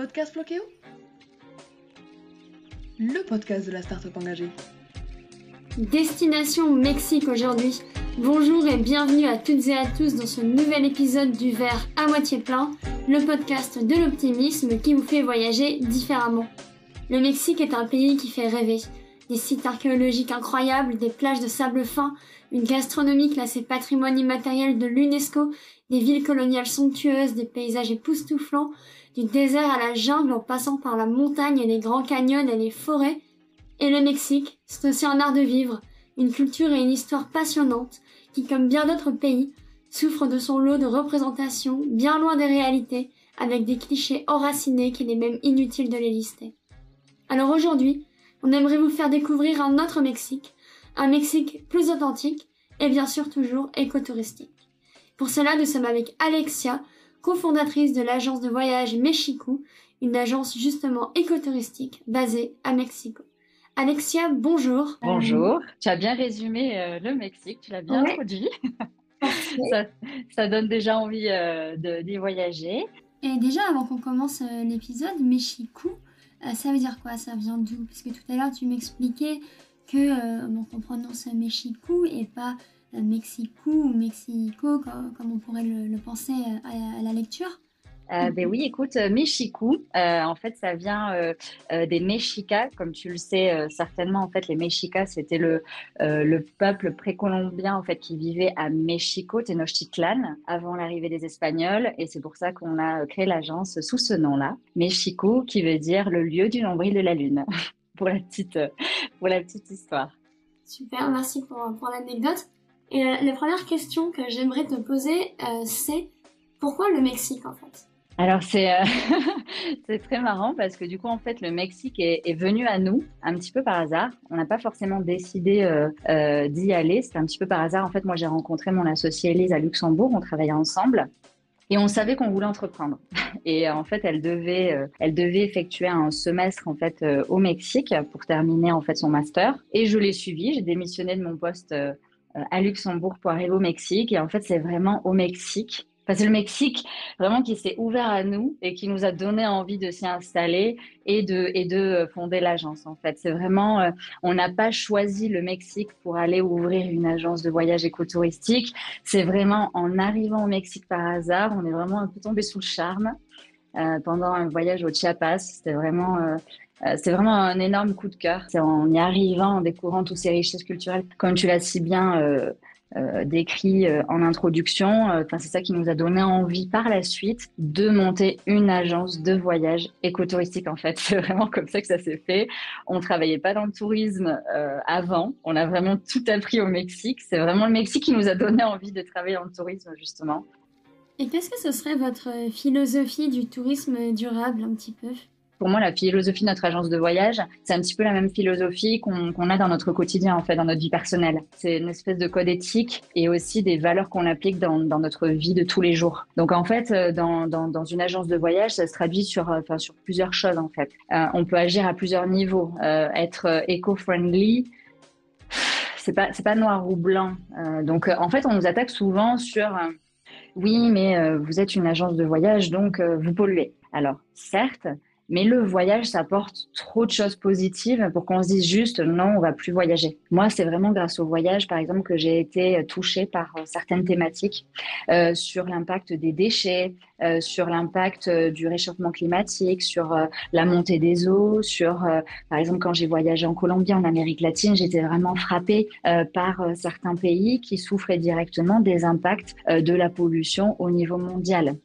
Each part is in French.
Podcast Le podcast de la start-up engagée. Destination Mexique aujourd'hui. Bonjour et bienvenue à toutes et à tous dans ce nouvel épisode du verre à moitié plein, le podcast de l'optimisme qui vous fait voyager différemment. Le Mexique est un pays qui fait rêver. Des sites archéologiques incroyables, des plages de sable fin, une gastronomie classée patrimoine immatériel de l'UNESCO, des villes coloniales somptueuses, des paysages époustouflants, du désert à la jungle en passant par la montagne et les grands canyons et les forêts. Et le Mexique, c'est aussi un art de vivre, une culture et une histoire passionnantes qui, comme bien d'autres pays, souffrent de son lot de représentations bien loin des réalités, avec des clichés enracinés qu'il est même inutile de les lister. Alors aujourd'hui, on aimerait vous faire découvrir un autre Mexique, un Mexique plus authentique et bien sûr toujours écotouristique. Pour cela, nous sommes avec Alexia, cofondatrice de l'agence de voyage Mexico, une agence justement écotouristique basée à Mexico. Alexia, bonjour. Bonjour. Tu as bien résumé euh, le Mexique, tu l'as bien introduit. ça, donne déjà envie euh, d'y voyager. Et déjà, avant qu'on commence euh, l'épisode, Mexico, ça veut dire quoi Ça vient d'où? Parce que tout à l'heure, tu m'expliquais que donc on prononce Mexico et pas Mexico ou Mexico comme, on pourrait le, penser à, la lecture euh, ben oui, écoute, euh, Mexico, euh, en fait, ça vient des Mexicas, comme tu le sais certainement. En fait, les Mexicas, c'était le, le peuple précolombien en fait qui vivait à Mexico, Tenochtitlan, avant l'arrivée des Espagnols, et c'est pour ça qu'on a créé l'agence sous ce nom-là, Mexico, qui veut dire le lieu du nombril de la lune, pour la petite, pour la petite histoire. Super, merci pour, pour l'anecdote. Et la première question que j'aimerais te poser, c'est pourquoi le Mexique en fait? Alors c'est euh, c'est très marrant parce que du coup en fait le Mexique est, venu à nous un petit peu par hasard. On n'a pas forcément décidé euh, euh, d'y aller. C'était un petit peu par hasard. En fait moi j'ai rencontré mon associée Elise à Luxembourg. On travaillait ensemble. Et on savait qu'on voulait entreprendre. Et en fait, elle devait, elle devait effectuer un semestre en fait au Mexique pour terminer en fait son master. Et je l'ai suivi. J'ai démissionné de mon poste à Luxembourg pour arriver au Mexique. Et en fait, c'est vraiment au Mexique c'est le Mexique vraiment qui s'est ouvert à nous et qui nous a donné envie de s'y installer et de, et de fonder l'agence. En fait, c'est vraiment, euh, on n'a pas choisi le Mexique pour aller ouvrir une agence de voyage écotouristique. C'est vraiment en arrivant au Mexique par hasard, on est vraiment un peu tombé sous le charme euh, pendant un voyage au Chiapas. C'était vraiment euh, c'est vraiment un énorme coup de cœur. C'est en y arrivant, en découvrant toutes ces richesses culturelles, comme tu l'as si bien euh, euh, décrit euh, en introduction. Euh, enfin, c'est ça qui nous a donné envie par la suite de monter une agence de voyage écotouristique. En fait, c'est vraiment comme ça que ça s'est fait. On travaillait pas dans le tourisme avant. On a vraiment tout appris au Mexique. C'est vraiment le Mexique qui nous a donné envie de travailler dans le tourisme justement. Et qu'est-ce que ce serait votre philosophie du tourisme durable un petit peu? Pour moi, la philosophie de notre agence de voyage, c'est un petit peu la même philosophie qu'on a dans notre quotidien, en fait, dans notre vie personnelle. C'est une espèce de code éthique et aussi des valeurs qu'on applique dans, notre vie de tous les jours. Donc, en fait, euh, dans, une agence de voyage, ça se traduit sur, euh, plusieurs choses, en fait. Euh, on peut agir à plusieurs niveaux. Être éco-friendly, c'est pas, pas noir ou blanc. Donc, en fait, on nous attaque souvent sur oui, mais vous êtes une agence de voyage, donc vous polluez. Alors, certes, mais le voyage, ça apporte trop de choses positives pour qu'on se dise juste non, on va plus voyager. Moi, c'est vraiment grâce au voyage, par exemple, que j'ai été touchée par euh, certaines thématiques euh, sur l'impact des déchets, euh, sur l'impact du réchauffement climatique, sur la montée des eaux, sur, par exemple, quand j'ai voyagé en Colombie, en Amérique latine, j'étais vraiment frappée par certains pays qui souffraient directement des impacts de la pollution au niveau mondial.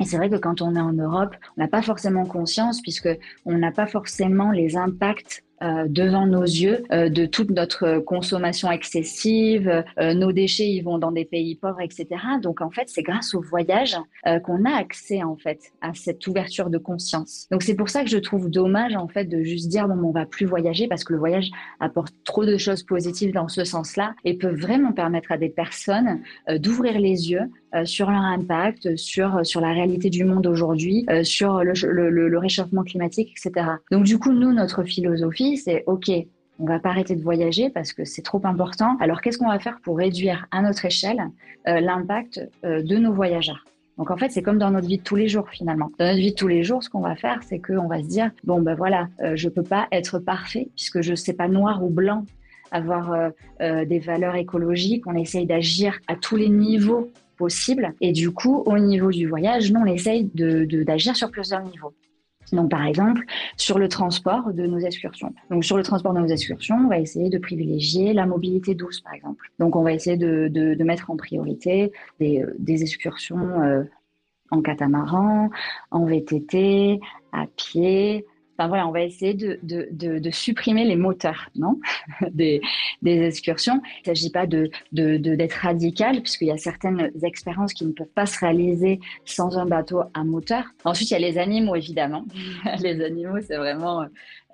Et c'est vrai que quand on est en Europe, on n'a pas forcément conscience puisque on n'a pas forcément les impacts euh, devant nos yeux euh, de toute notre consommation excessive, euh, nos déchets ils vont dans des pays pauvres, etc. Donc en fait c'est grâce au voyage qu'on a accès en fait à cette ouverture de conscience. Donc c'est pour ça que je trouve dommage en fait de juste dire bon on va plus voyager parce que le voyage apporte trop de choses positives dans ce sens-là et peut vraiment permettre à des personnes d'ouvrir les yeux sur leur impact, sur sur la réalité du monde aujourd'hui, sur le, le, réchauffement climatique, etc. Donc du coup nous notre philosophie c'est OK, on va pas arrêter de voyager parce que c'est trop important. Alors qu'est-ce qu'on va faire pour réduire à notre échelle euh, l'impact euh, de nos voyageurs? Donc en fait, c'est comme dans notre vie de tous les jours finalement. Dans notre vie de tous les jours, ce qu'on va faire, c'est qu'on va se dire bon ben voilà, euh, je peux pas être parfait puisque je sais pas noir ou blanc avoir euh, euh, des valeurs écologiques. On essaye d'agir à tous les niveaux possibles. Et du coup, au niveau du voyage, nous, on essaye d'agir de, d'agir sur plusieurs niveaux. Donc, par exemple, sur le transport de nos excursions. Donc, sur le transport de nos excursions, on va essayer de privilégier la mobilité douce, par exemple. Donc, on va essayer de, de, de mettre en priorité des, des excursions euh, en catamaran, en VTT, à pied, Enfin voilà, on va essayer de, de, de, de supprimer les moteurs, non, des, des, excursions. Il ne s'agit pas de d'être radical, puisqu'il y a certaines expériences qui ne peuvent pas se réaliser sans un bateau à moteur. Ensuite, il y a les animaux, évidemment. les animaux, c'est vraiment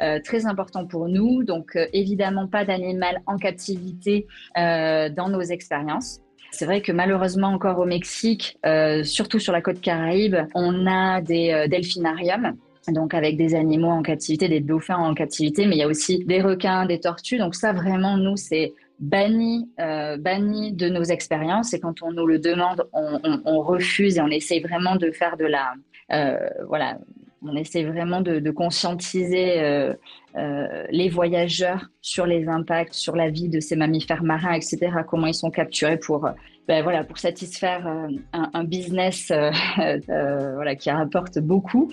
euh, très important pour nous. Donc, euh, évidemment, pas d'animal en captivité euh, dans nos expériences. C'est vrai que malheureusement encore au Mexique, euh, surtout sur la côte Caraïbe, on a des euh, delphinariums donc avec des animaux en captivité, des dauphins en captivité, mais il y a aussi des requins, des tortues. Donc ça, vraiment, nous, c'est banni, euh, banni de nos expériences. Et quand on nous le demande, on, refuse et on essaye vraiment de faire de la, euh, voilà, on essaie vraiment de, de conscientiser euh, les voyageurs sur les impacts, sur la vie de ces mammifères marins, etc. Comment ils sont capturés pour ben voilà, pour satisfaire euh, un, business euh, euh, voilà, qui rapporte beaucoup.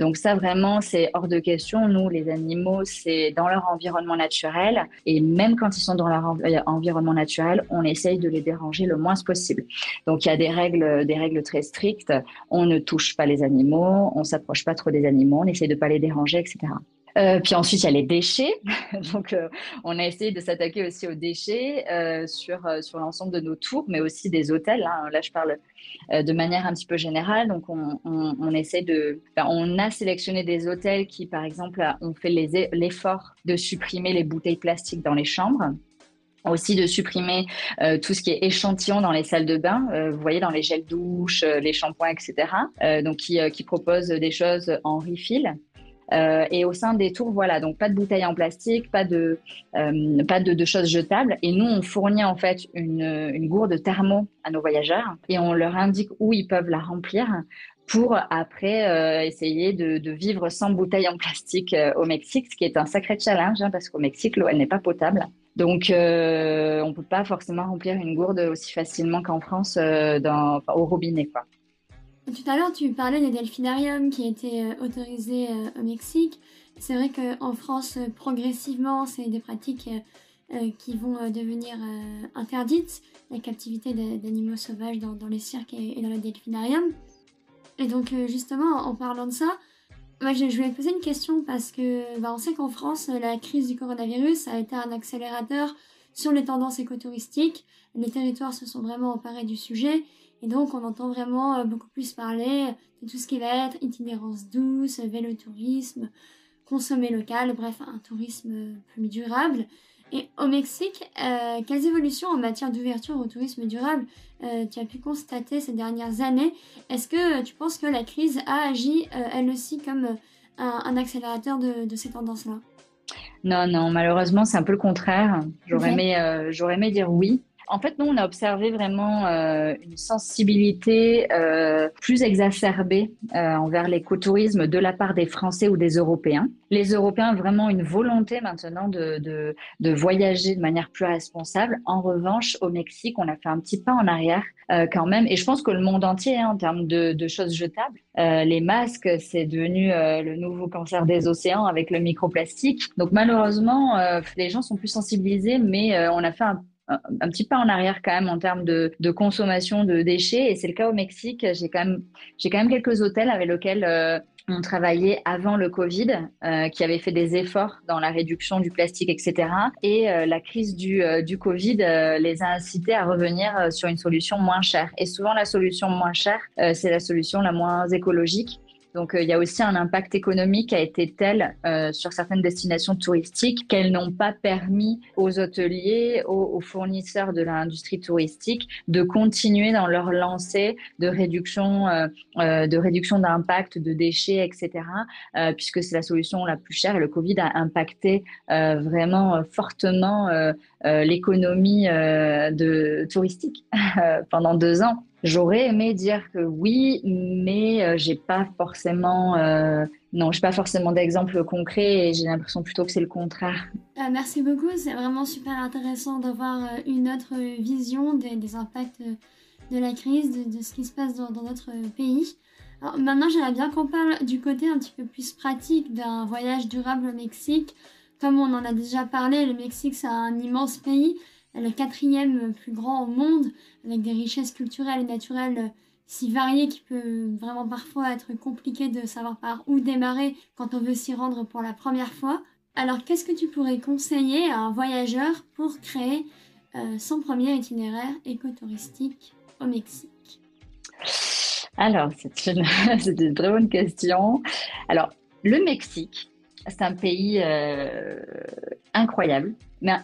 Donc ça, vraiment, c'est hors de question. Nous, les animaux, c'est dans leur environnement naturel. Et même quand ils sont dans leur environnement naturel, on essaye de les déranger le moins possible. Donc il y a des règles, des règles très strictes. On ne touche pas les animaux, on s'approche pas trop des animaux, on essaye de pas les déranger, etc. Euh, puis ensuite, il y a les déchets. Donc, euh, on a essayé de s'attaquer aussi aux déchets euh, sur, sur l'ensemble de nos tours, mais aussi des hôtels. Hein. Là, je parle de manière un petit peu générale. Donc, on, essaie de. On a sélectionné des hôtels qui, par exemple, ont fait l'effort de supprimer les bouteilles plastiques dans les chambres aussi de supprimer tout ce qui est échantillon dans les salles de bain, vous voyez dans les gels douches, euh, les shampoings, etc. donc qui, qui proposent des choses en refill. Euh, et au sein des tours, voilà, donc pas de bouteilles en plastique, pas de, euh, pas de, choses jetables. Et nous, on fournit en fait une, gourde thermo à nos voyageurs et on leur indique où ils peuvent la remplir pour après euh, essayer de, vivre sans bouteilles en plastique au Mexique, ce qui est un sacré challenge hein, parce qu'au Mexique, l'eau, n'est pas potable. Donc, on peut pas forcément remplir une gourde aussi facilement qu'en France au robinet, quoi. Tout à l'heure, tu parlais des delphinariums qui étaient euh, autorisés euh, au Mexique. C'est vrai qu'en France, euh, progressivement, c'est des pratiques qui vont devenir interdites, la captivité d'animaux sauvages dans, les cirques et, dans le delphinarium. Et donc, justement, en parlant de ça, moi, je, je voulais poser une question parce que bah, on sait qu'en France, la crise du coronavirus a été un accélérateur sur les tendances écotouristiques. Les territoires se sont vraiment emparés du sujet et donc, on entend vraiment euh, beaucoup plus parler de tout ce qui va être itinérance douce, vélotourisme, consommer local, bref, un tourisme plus durable. Et au Mexique, euh, quelles évolutions en matière d'ouverture au tourisme durable euh, tu as pu constater ces dernières années? Est-ce que tu penses que la crise a agi, euh, elle aussi, comme un, un accélérateur de, de ces tendances-là? Non, non, malheureusement, c'est un peu le contraire. J'aurais okay. aimé, j'aurais aimé dire oui en fait, nous, on a observé vraiment euh, une sensibilité euh, plus exacerbée euh, envers l'écotourisme de la part des Français ou des Européens. Les Européens ont vraiment une volonté maintenant de, de, voyager de manière plus responsable. En revanche, au Mexique, on a fait un petit pas en arrière quand même. Et je pense que le monde entier, hein, en termes de, de, choses jetables, les masques, c'est devenu le nouveau cancer des océans avec le microplastique. Donc malheureusement, les gens sont plus sensibilisés, mais on a fait un un petit pas en arrière quand même en termes de, consommation de déchets et c'est le cas au Mexique. J'ai quand même quand même quelques hôtels avec lesquels euh, on travaillait avant le Covid, euh, qui avaient fait des efforts dans la réduction du plastique, etc. Et euh, la crise du, Covid les a incités à revenir sur une solution moins chère. Et souvent, la solution moins chère, c'est la solution la moins écologique. Donc, euh, il y a aussi un impact économique qui a été tel euh, sur certaines destinations touristiques qu'elles n'ont pas permis aux hôteliers, aux, aux fournisseurs de l'industrie touristique de continuer dans leur lancée de réduction, euh, de réduction d'impact de déchets, etc., puisque c'est la solution la plus chère et le Covid a impacté vraiment fortement l'économie de touristique pendant deux ans. J'aurais aimé dire que oui, mais j'ai pas forcément, non, j'ai pas forcément d'exemple concret et j'ai l'impression plutôt que c'est le contraire. Ah, merci beaucoup, c'est vraiment super intéressant d'avoir une autre vision des, impacts de la crise, de, ce qui se passe dans, notre pays. Maintenant, j'aimerais bien qu'on parle du côté un petit peu plus pratique d'un voyage durable au Mexique. Comme on en a déjà parlé, le Mexique, c'est un immense pays, le quatrième plus grand au monde, avec des richesses culturelles et naturelles si variées qu'il peut vraiment parfois être compliqué de savoir par où démarrer quand on veut s'y rendre pour la première fois. Alors, qu'est-ce que tu pourrais conseiller à un voyageur pour créer euh, son premier itinéraire écotouristique au Mexique? Alors, c'est une, très bonne question. Alors, le Mexique, c'est un pays euh, incroyable,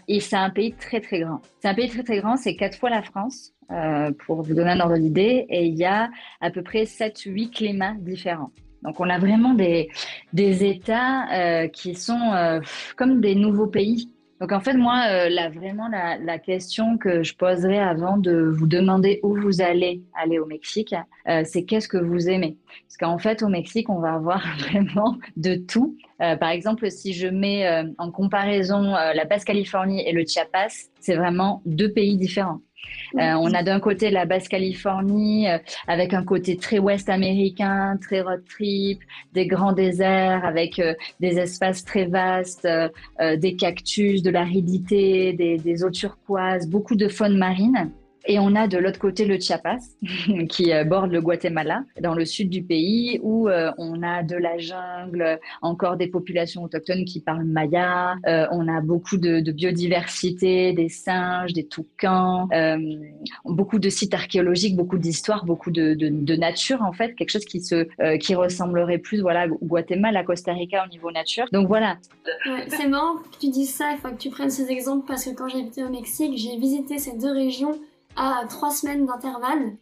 et c'est un pays très très grand. C'est un pays très très grand, c'est quatre fois la France, euh, pour vous donner un ordre d'idée, et il y a à peu près 7-8 climats différents. Donc on a vraiment des, des États euh, qui sont comme des nouveaux pays donc en fait, moi, euh, là, vraiment, la, la, question que je poserais avant de vous demander où vous allez aller au Mexique, euh, c'est qu'est-ce que vous aimez? Parce qu'en fait, au Mexique, on va avoir vraiment de tout. Euh, par exemple, si je mets euh, en comparaison euh, la Basse-Californie et le Chiapas, c'est vraiment deux pays différents. Euh, on a d'un côté la Basse-Californie euh, avec un côté très ouest américain, très road trip, des grands déserts avec euh, des espaces très vastes, des cactus, de l'aridité, des, des eaux turquoises, beaucoup de faune marine. Et on a de l'autre côté le Chiapas, qui euh, borde le Guatemala, dans le sud du pays, où euh, on a de la jungle, encore des populations autochtones qui parlent maya. Euh, on a beaucoup de, biodiversité, des singes, des toucans, beaucoup de sites archéologiques, beaucoup d'histoires, beaucoup de, nature en fait, quelque chose qui se qui ressemblerait plus voilà au Guatemala, Costa Rica au niveau nature. Donc voilà. c'est marrant que tu dises ça, il faut que tu prennes ces exemples parce que quand j'habitais au Mexique, j'ai visité ces deux régions à trois semaines d'intervalle.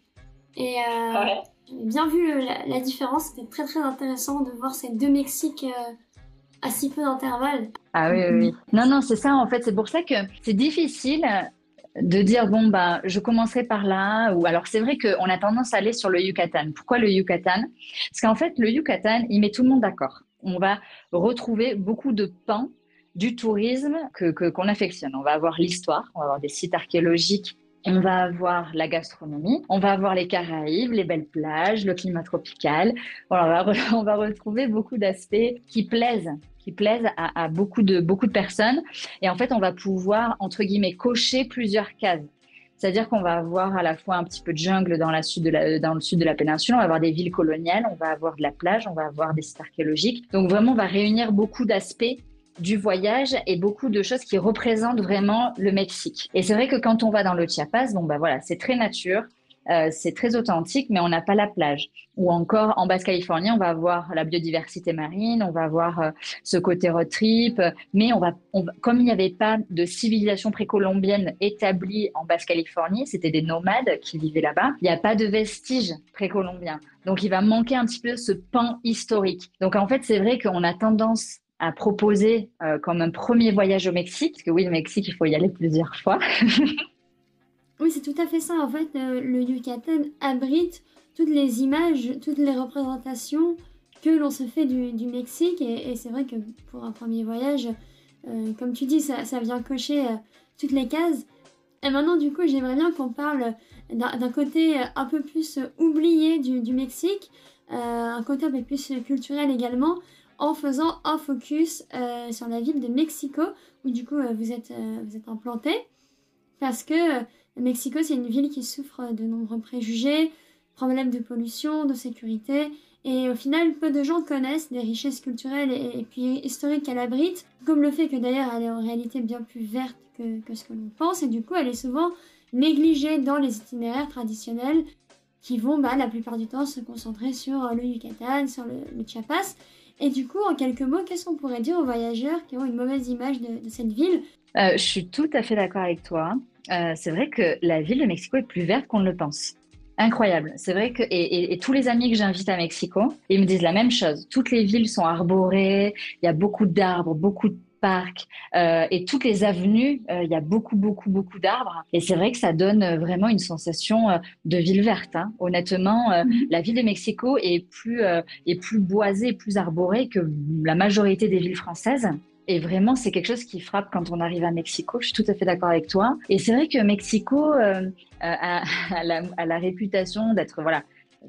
Et euh, j'ai bien vu euh, la, différence. C'était très très intéressant de voir ces deux Mexiques euh, à si peu d'intervalle. Ah oui, oui, oui. Non, non, c'est ça en fait. C'est pour ça que c'est difficile de dire bon bah je commencerai par là ou alors c'est vrai qu'on a tendance à aller sur le Yucatan. Pourquoi le Yucatan? Parce qu'en fait le Yucatan il met tout le monde d'accord. On va retrouver beaucoup de pans du tourisme que qu'on affectionne. On va avoir l'histoire, on va avoir des sites archéologiques on va avoir la gastronomie, on va avoir les Caraïbes, les belles plages, le climat tropical. on, va, retrouver beaucoup d'aspects qui plaisent qui plaisent à, beaucoup, de, beaucoup de personnes. Et en fait, on va pouvoir, entre guillemets, cocher plusieurs cases. C'est-à-dire qu'on va avoir à la fois un petit peu de jungle dans le sud de la péninsule, on va avoir des villes coloniales, on va avoir de la plage, on va avoir des sites archéologiques. Donc vraiment, on va réunir beaucoup d'aspects du voyage et beaucoup de choses qui représentent vraiment le Mexique. Et c'est vrai que quand on va dans le Chiapas, bon bah voilà, c'est très nature, euh, c'est très authentique, mais on n'a pas la plage. Ou encore en Basse-Californie, on va avoir la biodiversité marine, on va avoir euh, ce côté road trip, mais on va, comme il n'y avait pas de civilisation précolombienne établie en Basse-Californie, c'était des nomades qui vivaient là-bas, il n'y a pas de vestiges précolombiens. Donc il va manquer un petit peu ce pan historique. Donc en fait, c'est vrai qu'on a tendance à proposer euh, comme un premier voyage au Mexique, parce que oui, le Mexique, il faut y aller plusieurs fois. oui, c'est tout à fait ça. En fait, euh, le Yucatan abrite toutes les images, toutes les représentations que l'on se fait du, Mexique. Et, c'est vrai que pour un premier voyage, euh, comme tu dis, ça, ça vient cocher toutes les cases. Et maintenant, du coup, j'aimerais bien qu'on parle d'un côté un peu plus oublié du, du Mexique, un côté un peu plus culturel également en faisant un focus euh, sur la ville de Mexico, où du coup euh, vous, êtes, euh, vous êtes implanté. Parce que Mexico, c'est une ville qui souffre de nombreux préjugés, problèmes de pollution, de sécurité. Et au final, peu de gens connaissent des richesses culturelles et, puis historiques qu'elle abrite, comme le fait que d'ailleurs elle est en réalité bien plus verte que, que ce que l'on pense, et du coup elle est souvent négligée dans les itinéraires traditionnels qui vont bah, la plupart du temps se concentrer sur le Yucatan, sur le, le Chiapas. Et du coup, en quelques mots, qu'est-ce qu'on pourrait dire aux voyageurs qui ont une mauvaise image de, cette ville? Euh, Je suis tout à fait d'accord avec toi. Euh, c'est vrai que la ville de Mexico est plus verte qu'on ne le pense. Incroyable. C'est vrai que et, tous les amis que j'invite à Mexico, ils me disent la même chose. Toutes les villes sont arborées, il y a beaucoup d'arbres, beaucoup de parcs et toutes les avenues, il y a beaucoup, beaucoup, beaucoup d'arbres. Et c'est vrai que ça donne vraiment une sensation de ville verte. Hein. Honnêtement, mm-hmm. la ville de Mexico est plus, est plus boisée, plus arborée que la majorité des villes françaises. Et vraiment, c'est quelque chose qui frappe quand on arrive à Mexico. Je suis tout à fait d'accord avec toi. Et c'est vrai que Mexico euh, a, la, a, la, réputation d'être voilà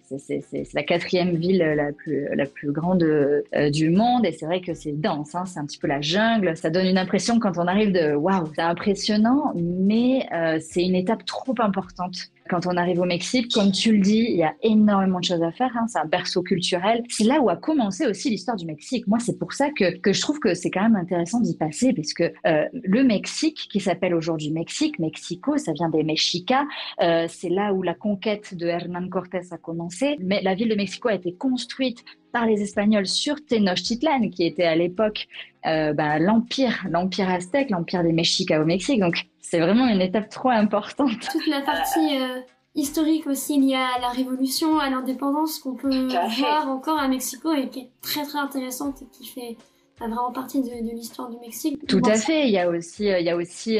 c'est la quatrième ville la plus, la plus grande euh, du monde et c'est vrai que c'est dense, hein, c'est un petit peu la jungle. Ça donne une impression quand on arrive de waouh, c'est impressionnant, mais euh, c'est une étape trop importante. Quand on arrive au Mexique, comme tu le dis, il y a énormément de choses à faire. Hein, c'est un berceau culturel. C'est là où a commencé aussi l'histoire du Mexique. Moi, c'est pour ça que, que je trouve que c'est quand même intéressant d'y passer, parce que euh, le Mexique, qui s'appelle aujourd'hui Mexique, Mexico, ça vient des Mexicas. Euh, c'est là où la conquête de Hernán Cortés a commencé. Mais la ville de Mexico a été construite par les Espagnols sur Tenochtitlan, qui était à l'époque euh, bah, l'empire, l'empire aztèque, l'empire des Mexicas au Mexique. Donc c'est vraiment une étape trop importante. Toute la partie euh, historique aussi liée à la révolution, à l'indépendance qu'on peut voir encore à Mexico et qui est très très intéressante et qui fait vraiment partie de, l'histoire du Mexique. Tout à fait. Il y a aussi, euh, il y a aussi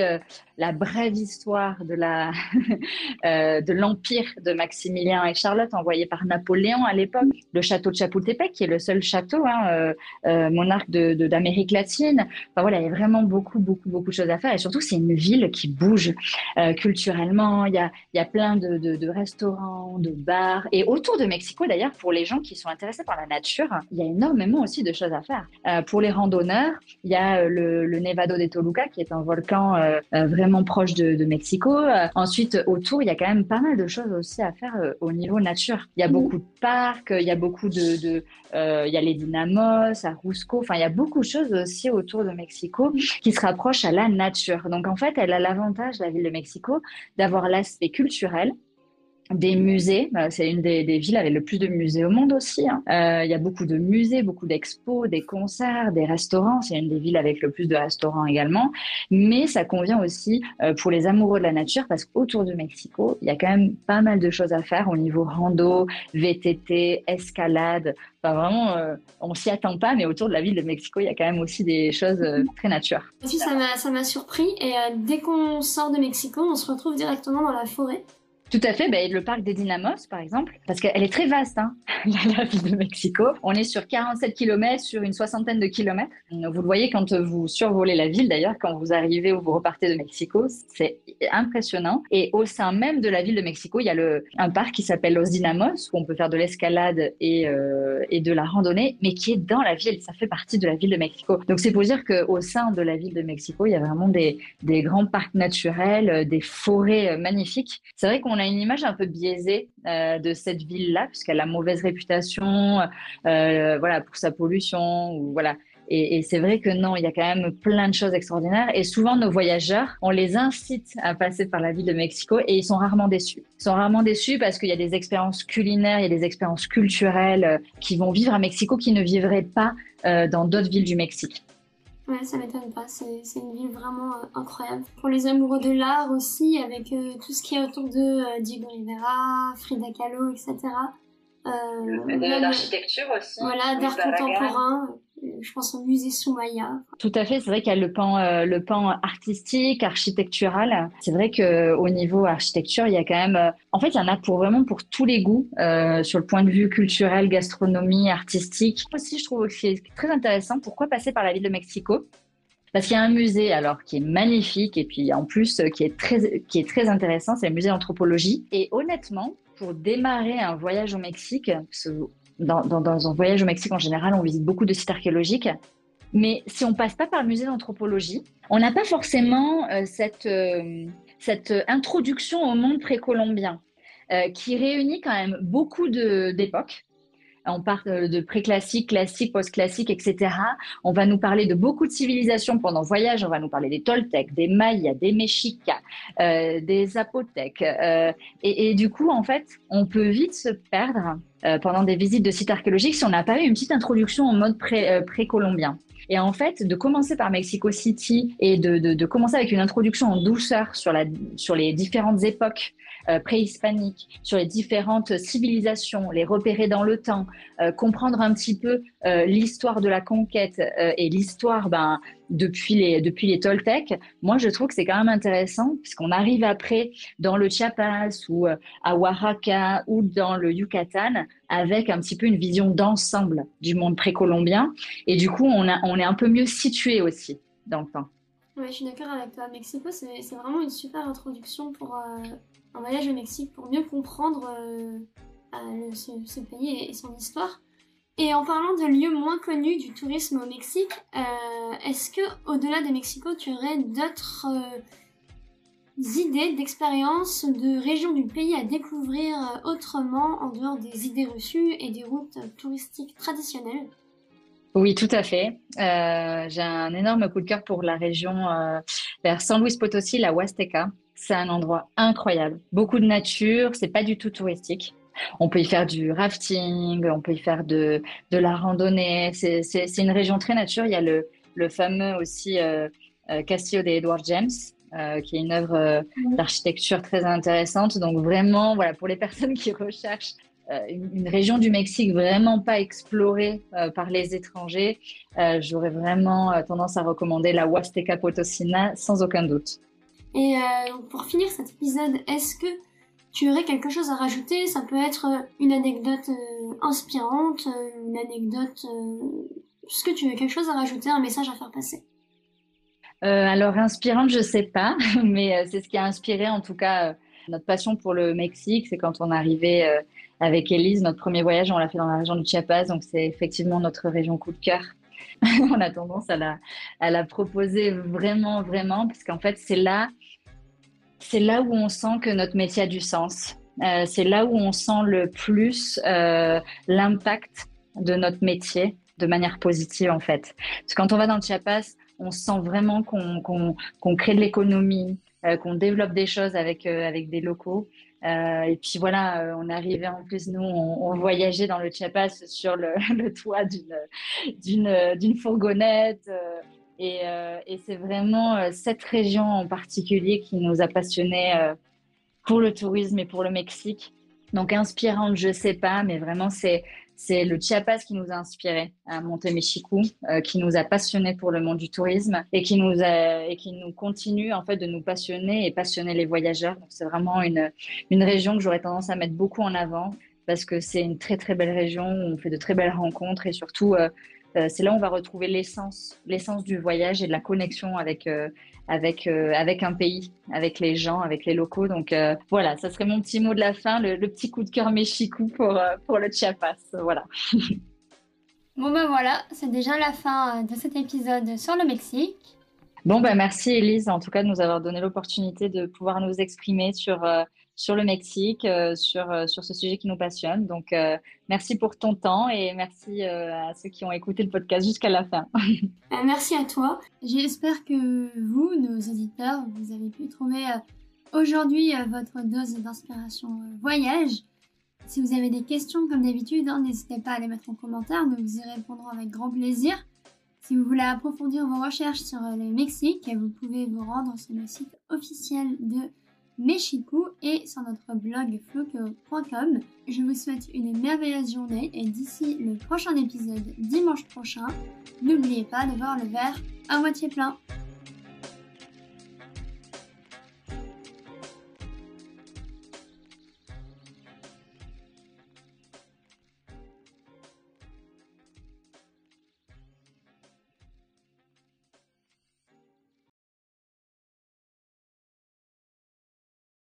la brève histoire de la euh, de l'empire de Maximilien et Charlotte envoyé par Napoléon à l'époque, le château de Chapultepec qui est le seul château hein, euh, euh, monarque de d'Amérique latine. Enfin voilà, il y a vraiment beaucoup beaucoup beaucoup de choses à faire et surtout c'est une ville qui bouge culturellement. Il y a il y a plein de, de, de, restaurants, de bars et autour de Mexico d'ailleurs pour les gens qui sont intéressés par la nature, il y a énormément aussi de choses à faire. pour les randonneurs, il y a le, le Nevado de Toluca qui est un volcan vraiment proche de, Mexico. Euh, ensuite, autour, il y a quand même pas mal de choses aussi à faire euh, au niveau nature. Il y a mm. beaucoup de parcs, il y a beaucoup de, euh, il y a les dynamos, à Rusco. Enfin, il y a beaucoup de choses aussi autour de Mexico qui se rapprochent à la nature. Donc, en fait, elle a l'avantage, la ville de Mexico, d'avoir l'aspect culturel, des musées. Euh, c'est une des, villes avec le plus de musées au monde aussi. Hein. Euh, il y a beaucoup de musées, beaucoup d'expos, des concerts, des restaurants. C'est une des villes avec le plus de restaurants également. Mais ça convient aussi euh, pour les amoureux de la nature parce qu'autour de Mexico, il y a quand même pas mal de choses à faire au niveau rando, VTT, escalade. Enfin, vraiment, on s'y attend pas, mais autour de la ville de Mexico, il y a quand même aussi des choses très nature. ça m'a surpris. Et dès qu'on sort de Mexico, on se retrouve directement dans la forêt. Tout à fait. Ben, le parc des Dynamos, par exemple, parce qu'elle est très vaste, hein, la ville de Mexico. On est sur 47 km sur une soixantaine de kilomètres. Vous le voyez quand vous survolez la ville, d'ailleurs, quand vous arrivez ou vous repartez de Mexico, c'est impressionnant. Et au sein même de la ville de Mexico, il y a un parc qui s'appelle Los Dynamos, où on peut faire de l'escalade et, euh, et de la randonnée, mais qui est dans la ville. Ça fait partie de la ville de Mexico. Donc c'est pour dire qu'au sein de la ville de Mexico, il y a vraiment des, des grands parcs naturels, des forêts magnifiques. C'est vrai qu'on on a une image un peu biaisée euh, de cette ville-là, puisqu'elle a mauvaise réputation, euh, voilà, pour sa pollution, voilà. Et, c'est vrai que non, il y a quand même plein de choses extraordinaires. Et souvent, nos voyageurs, on les incite à passer par la ville de Mexico et ils sont rarement déçus. Ils sont rarement déçus parce qu'il y a des expériences culinaires, il y a des expériences culturelles euh, qui vont vivre à Mexico qui ne vivraient pas dans d'autres villes du Mexique. Ouais, ça m'étonne pas. C'est une ville vraiment euh, incroyable. Pour les amoureux de l'art aussi, avec euh, tout ce qui est autour de euh, Diego Rivera, Frida Kahlo, etc. de l'architecture aussi. Voilà, d'art contemporain. Je pense au musée Soumaya. Tout à fait. C'est vrai qu'il y a le pan, pan artistique, architectural. C'est vrai que au niveau architecture, il y a quand même. en fait, il y en a pour vraiment pour tous les goûts sur le point de vue culturel, gastronomie, artistique. Aussi, je trouve que c'est très intéressant. Pourquoi passer par la ville de Mexico parce qu'il y a un musée alors qui est magnifique et puis en plus qui est très qui est très intéressant, c'est le musée d'anthropologie. Et honnêtement, pour démarrer un voyage au Mexique, dans, un voyage au Mexique en général, on visite beaucoup de sites archéologiques. Mais si on passe pas par le musée d'anthropologie, on n'a pas forcément euh, cette, euh, cette introduction au monde précolombien euh, qui réunit quand même beaucoup d'époques on parle de pré-classique, classique, post-classique, etc. On va nous parler de beaucoup de civilisations pendant le voyage. On va nous parler des Toltecs, des Mayas, des Mexicas, euh, des Zapotèques. Euh, et, du coup, en fait, on peut vite se perdre euh, pendant des visites de sites archéologiques si on n'a pas eu une petite introduction en mode pré-colombien. Et en fait, de commencer par Mexico City et de, commencer avec une introduction en douceur sur les différentes époques préhispaniques, sur les différentes civilisations, les repérer dans le temps, comprendre un petit peu l'histoire de la conquête et l'histoire ben, depuis les, depuis les Toltecs, moi je trouve que c'est quand même intéressant puisqu'on arrive après dans le Chiapas ou à Oaxaca ou dans le Yucatan avec un petit peu une vision d'ensemble du monde précolombien et du coup on, a, on est un peu mieux situé aussi dans le temps. Ouais, je suis d'accord avec toi. Mexico, c'est vraiment une super introduction pour euh, un voyage au Mexique, pour mieux comprendre euh, euh, ce, pays et, son histoire. Et en parlant de lieux moins connus du tourisme au Mexique, est-ce que au-delà de Mexico, tu aurais d'autres idées, d'expériences, de régions du pays à découvrir autrement en dehors des idées reçues et des routes touristiques traditionnelles? Oui, tout à fait. Euh, j'ai un énorme coup de cœur pour la région euh, vers San Luis Potosí, la Huasteca. C'est un endroit incroyable. Beaucoup de nature, c'est pas du tout touristique. On peut y faire du rafting, on peut y faire de, de la randonnée. C'est une région très nature. Il y a le, le fameux aussi euh, euh Castillo de Edward James, euh, qui est une œuvre d'architecture très intéressante. Donc vraiment, voilà, pour les personnes qui recherchent euh, une, région du Mexique vraiment pas explorée par les étrangers, j'aurais vraiment tendance à recommander la Huasteca Potosina sans aucun doute. Et pour finir cet épisode, est-ce que tu aurais quelque chose à rajouter? Ça peut être une anecdote inspirante, une anecdote... Est-ce que tu veux quelque chose à rajouter, un message à faire passer? Alors inspirante, je sais pas, mais c'est ce qui a inspiré en tout cas notre passion pour le Mexique. C'est quand on arrivait avec Elise, notre premier voyage, on l'a fait dans la région du Chiapas, donc c'est effectivement notre région coup de cœur. on a tendance à la proposer vraiment, vraiment, parce qu'en fait, c'est là, c'est là où on sent que notre métier a du sens. Euh, c'est là où on sent le plus euh, l'impact de notre métier de manière positive, en fait. Parce que quand on va dans le Chiapas, on sent vraiment qu'on crée de l'économie, euh, qu'on développe des choses avec, des locaux. Et puis voilà, on arrivait en plus, nous, on, voyageait dans le Chiapas sur le, toit d'une fourgonnette. Euh, et, c'est vraiment cette région en particulier qui nous a passionnés pour le tourisme et pour le Mexique. Donc inspirante, je sais pas, mais vraiment c'est c'est le Chiapas qui nous a inspiré à Montemexico, euh, qui nous a passionnés pour le monde du tourisme et qui nous et qui nous continue en fait de nous passionner et passionner les voyageurs. Donc c'est vraiment une une région que j'aurais tendance à mettre beaucoup en avant parce que c'est une très très belle région où on fait de très belles rencontres et surtout euh, euh, c'est là où on va retrouver l'essence l'essence du voyage et de la connexion avec avec, euh, avec un pays, avec les gens, avec les locaux. Donc euh, voilà, ça serait mon petit mot de la fin, le, petit coup de cœur méchicou pour, euh, pour le Chiapas. Voilà. bon ben voilà, c'est déjà la fin de cet épisode sur le Mexique. Bon ben merci Elise en tout cas de nous avoir donné l'opportunité de pouvoir nous exprimer sur sur le Mexique, euh, sur, euh, sur ce sujet qui nous passionne. Donc, euh, merci pour ton temps et merci à ceux qui ont écouté le podcast jusqu'à la fin. merci à toi. J'espère que vous, nos auditeurs, vous avez pu trouver aujourd'hui votre dose d'inspiration voyage. Si vous avez des questions, comme d'habitude, hein, n'hésitez pas à les mettre en commentaire, nous vous y répondrons avec grand plaisir. Si vous voulez approfondir vos recherches sur le Mexique, vous pouvez vous rendre sur le site officiel de Mexico et sur notre blog floco.com. Je vous souhaite une merveilleuse journée et d'ici le prochain épisode dimanche prochain, n'oubliez pas de voir le verre à moitié plein.